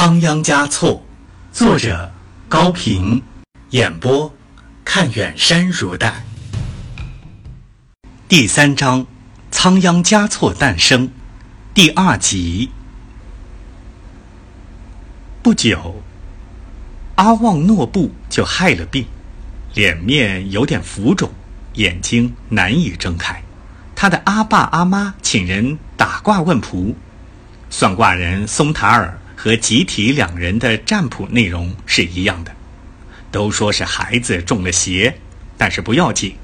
仓央嘉措，作者高平，演播看远山如黛。第三章，仓央嘉措诞生，第二集。不久，阿旺诺布就害了病，脸面有点浮肿，眼睛难以睁开。他的阿爸阿妈请人打卦问卜，算卦人松塔尔。和集体两人的占卜内容是一样的，都说是孩子中了邪，但是不要紧，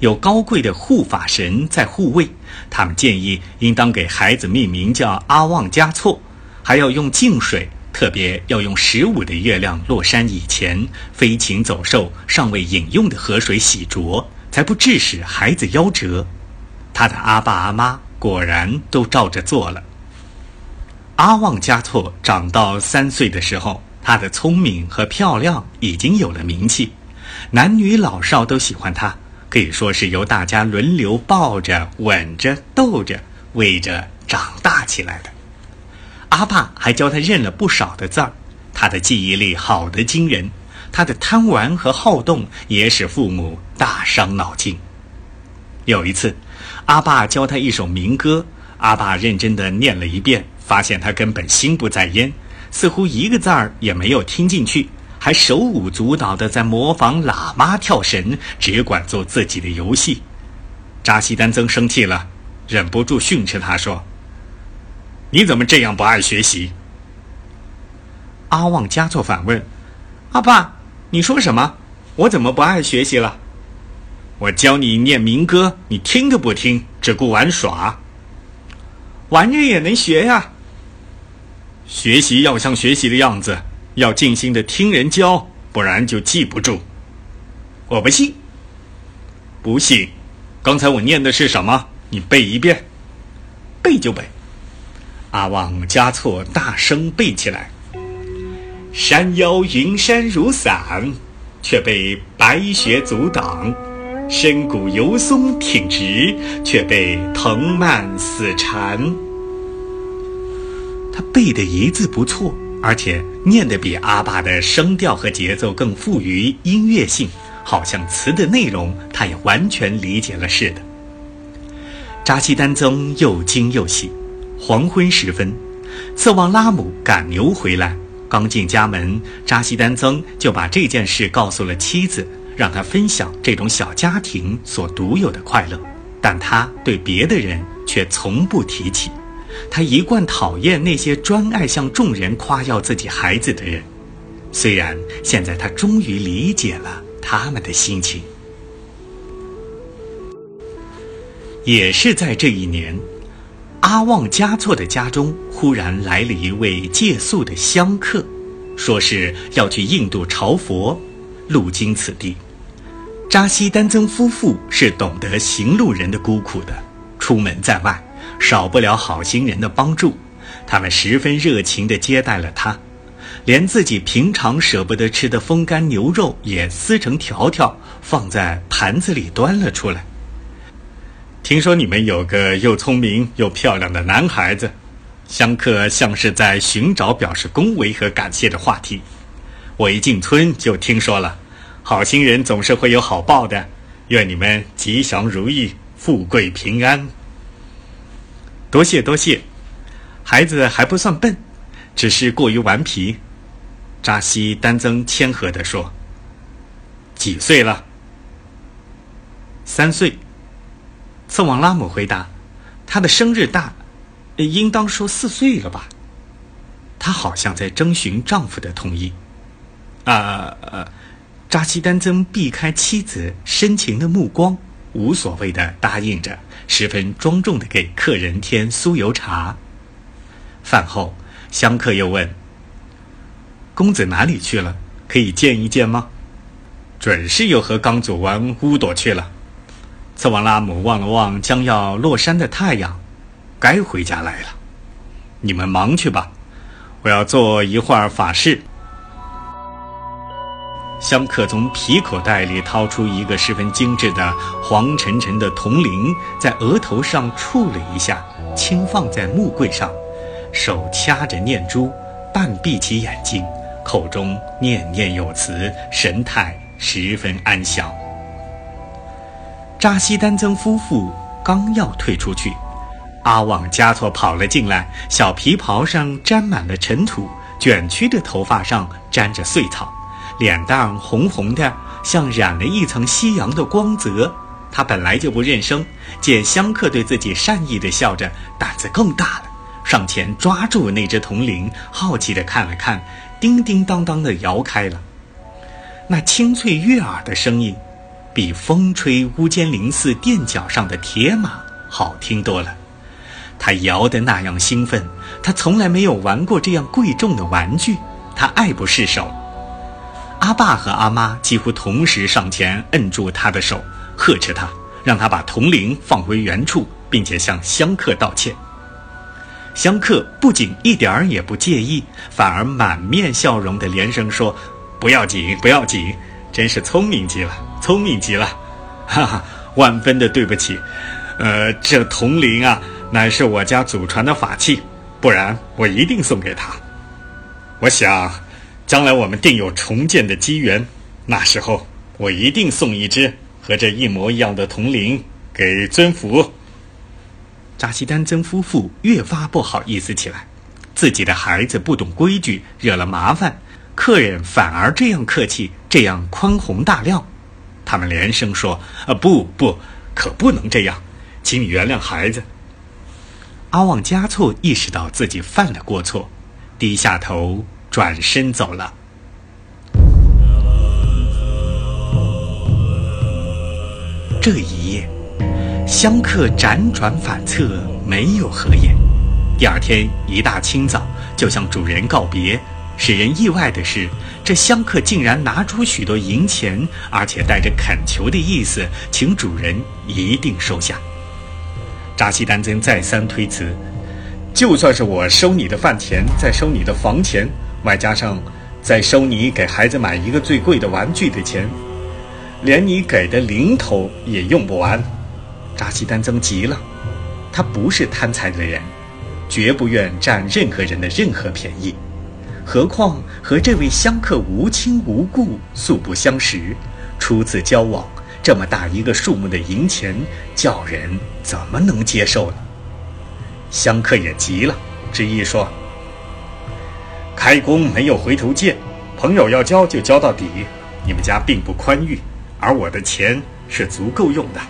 有高贵的护法神在护卫。他们建议应当给孩子命名叫阿旺加措，还要用净水，特别要用十五的月亮落山以前飞禽走兽尚未饮用的河水洗濯，才不致使孩子夭折。他的阿爸阿妈果然都照着做了。阿旺加措长到三岁的时候，他的聪明和漂亮已经有了名气，男女老少都喜欢他，可以说是由大家轮流抱着、吻着、逗着、喂着长大起来的。阿爸还教他认了不少的字儿，他的记忆力好得惊人，他的贪玩和好动也使父母大伤脑筋。有一次，阿爸教他一首民歌，阿爸认真地念了一遍。发现他根本心不在焉，似乎一个字儿也没有听进去，还手舞足蹈地在模仿喇嘛跳神，只管做自己的游戏。扎西丹增生气了，忍不住训斥他说：“你怎么这样不爱学习？”阿旺加措反问：“阿爸，你说什么？我怎么不爱学习了？我教你念民歌，你听都不听，只顾玩耍。玩着也能学呀。”学习要像学习的样子，要静心的听人教，不然就记不住。我不信，不信。刚才我念的是什么？你背一遍，背就背。阿旺加措大声背起来：“山腰云山如伞，却被白雪阻挡；深谷油松挺直，却被藤蔓死缠。”背的一字不错，而且念得比阿爸的声调和节奏更富于音乐性，好像词的内容他也完全理解了似的。扎西丹增又惊又喜。黄昏时分，策旺拉姆赶牛回来，刚进家门，扎西丹增就把这件事告诉了妻子，让他分享这种小家庭所独有的快乐，但他对别的人却从不提起。他一贯讨厌那些专爱向众人夸耀自己孩子的人，虽然现在他终于理解了他们的心情。也是在这一年，阿旺加措的家中忽然来了一位借宿的香客，说是要去印度朝佛，路经此地。扎西丹增夫妇是懂得行路人的孤苦的，出门在外。少不了好心人的帮助，他们十分热情地接待了他，连自己平常舍不得吃的风干牛肉也撕成条条放在盘子里端了出来。听说你们有个又聪明又漂亮的男孩子，香客像是在寻找表示恭维和感谢的话题。我一进村就听说了，好心人总是会有好报的，愿你们吉祥如意，富贵平安。多谢多谢，孩子还不算笨，只是过于顽皮。扎西丹增谦和地说：“几岁了？”三岁。策旺拉姆回答：“他的生日大，应当说四岁了吧？”他好像在征询丈夫的同意。啊呃，扎西丹增避开妻子深情的目光，无所谓的答应着。十分庄重的给客人添酥油茶。饭后，香客又问：“公子哪里去了？可以见一见吗？”“准是又和刚祖玩乌朵去了。”次王拉姆望了望将要落山的太阳，“该回家来了。你们忙去吧，我要做一会儿法事。”香客从皮口袋里掏出一个十分精致的黄沉沉的铜铃，在额头上触了一下，轻放在木柜上，手掐着念珠，半闭起眼睛，口中念念有词，神态十分安详。扎西丹增夫妇刚要退出去，阿旺加措跑了进来，小皮袍上沾满了尘土，卷曲的头发上沾着碎草，脸蛋红红的，像染了一层夕阳的光泽。他本来就不认生，见香客对自己善意的笑着，胆子更大了，上前抓住那只铜铃，好奇地看了看，叮叮当当地摇开了。那清脆悦耳的声音，比风吹乌间林寺垫脚上的铁马好听多了。他摇得那样兴奋，他从来没有玩过这样贵重的玩具，他爱不释手。阿爸和阿妈几乎同时上前摁住他的手。呵斥他，让他把铜铃放回原处，并且向香客道歉。香客不仅一点儿也不介意，反而满面笑容的连声说：“不要紧，不要紧，真是聪明极了，聪明极了，哈哈，万分的对不起。呃，这铜铃啊，乃是我家祖传的法器，不然我一定送给他。我想，将来我们定有重建的机缘，那时候我一定送一只。”和这一模一样的铜铃给尊府。扎西丹曾夫妇越发不好意思起来，自己的孩子不懂规矩，惹了麻烦，客人反而这样客气，这样宽宏大量。他们连声说：“啊，不不，可不能这样，请你原谅孩子。”阿旺加措意识到自己犯了过错，低下头，转身走了。这一夜，香客辗转反侧，没有合眼。第二天一大清早，就向主人告别。使人意外的是，这香客竟然拿出许多银钱，而且带着恳求的意思，请主人一定收下。扎西丹增再三推辞：“就算是我收你的饭钱，再收你的房钱，外加上再收你给孩子买一个最贵的玩具的钱。”连你给的零头也用不完，扎西丹增急了。他不是贪财的人，绝不愿占任何人的任何便宜。何况和这位香客无亲无故，素不相识，初次交往，这么大一个数目的银钱，叫人怎么能接受呢？香客也急了，执意说：“开弓没有回头箭，朋友要交就交到底。你们家并不宽裕。”而我的钱是足够用的，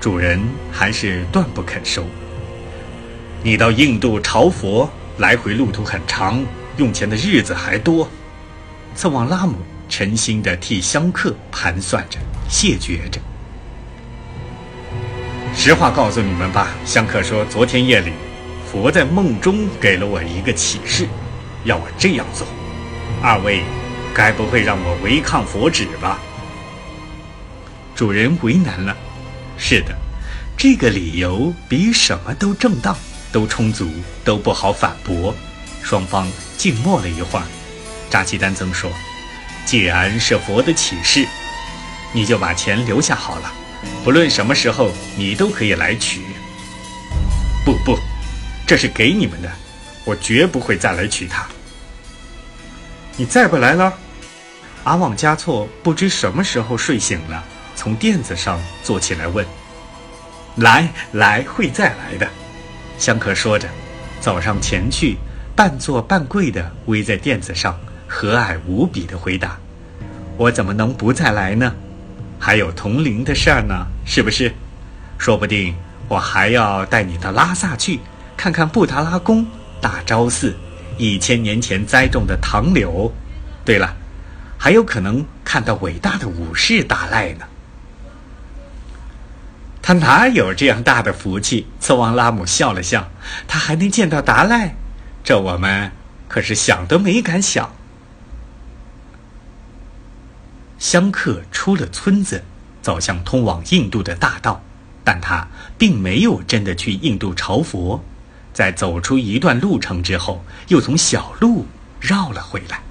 主人还是断不肯收。你到印度朝佛，来回路途很长，用钱的日子还多。次旺拉姆诚心地替香客盘算着，谢绝着。实话告诉你们吧，香客说，昨天夜里，佛在梦中给了我一个启示，要我这样做。二位。该不会让我违抗佛旨吧？主人为难了。是的，这个理由比什么都正当，都充足，都不好反驳。双方静默了一会儿。扎基丹增说：“既然是佛的启示，你就把钱留下好了。不论什么时候，你都可以来取。”不不，这是给你们的，我绝不会再来娶她。你再不来了，阿旺加措不知什么时候睡醒了，从垫子上坐起来问：“来来，会再来的。”香客说着，走上前去，半坐半跪的偎在垫子上，和蔼无比的回答：“我怎么能不再来呢？还有铜铃的事儿呢，是不是？说不定我还要带你到拉萨去，看看布达拉宫、大昭寺。”一千年前栽种的唐柳，对了，还有可能看到伟大的武士达赖呢。他哪有这样大的福气？次王拉姆笑了笑，他还能见到达赖，这我们可是想都没敢想。香客出了村子，走向通往印度的大道，但他并没有真的去印度朝佛。在走出一段路程之后，又从小路绕了回来。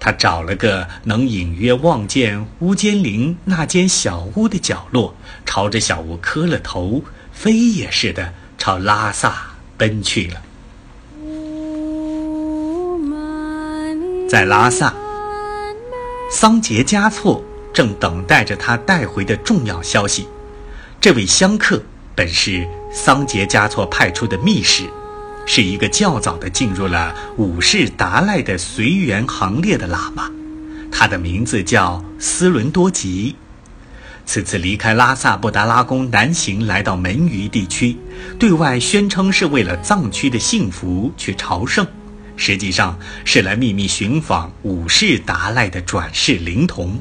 他找了个能隐约望见乌间林那间小屋的角落，朝着小屋磕了头，飞也似的朝拉萨奔去了。在拉萨，桑杰嘉措正等待着他带回的重要消息。这位香客本是桑杰嘉措派出的密使，是一个较早的进入了五世达赖的随缘行列的喇嘛，他的名字叫斯伦多吉。此次离开拉萨布达拉宫南行，来到门隅地区，对外宣称是为了藏区的幸福去朝圣，实际上是来秘密寻访五世达赖的转世灵童。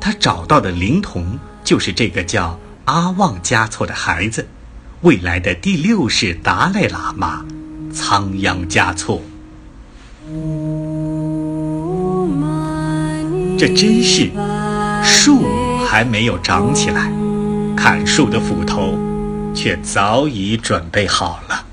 他找到的灵童就是这个叫阿旺嘉措的孩子，未来的第六世达赖喇嘛仓央嘉措。这真是树。还没有长起来，砍树的斧头却早已准备好了。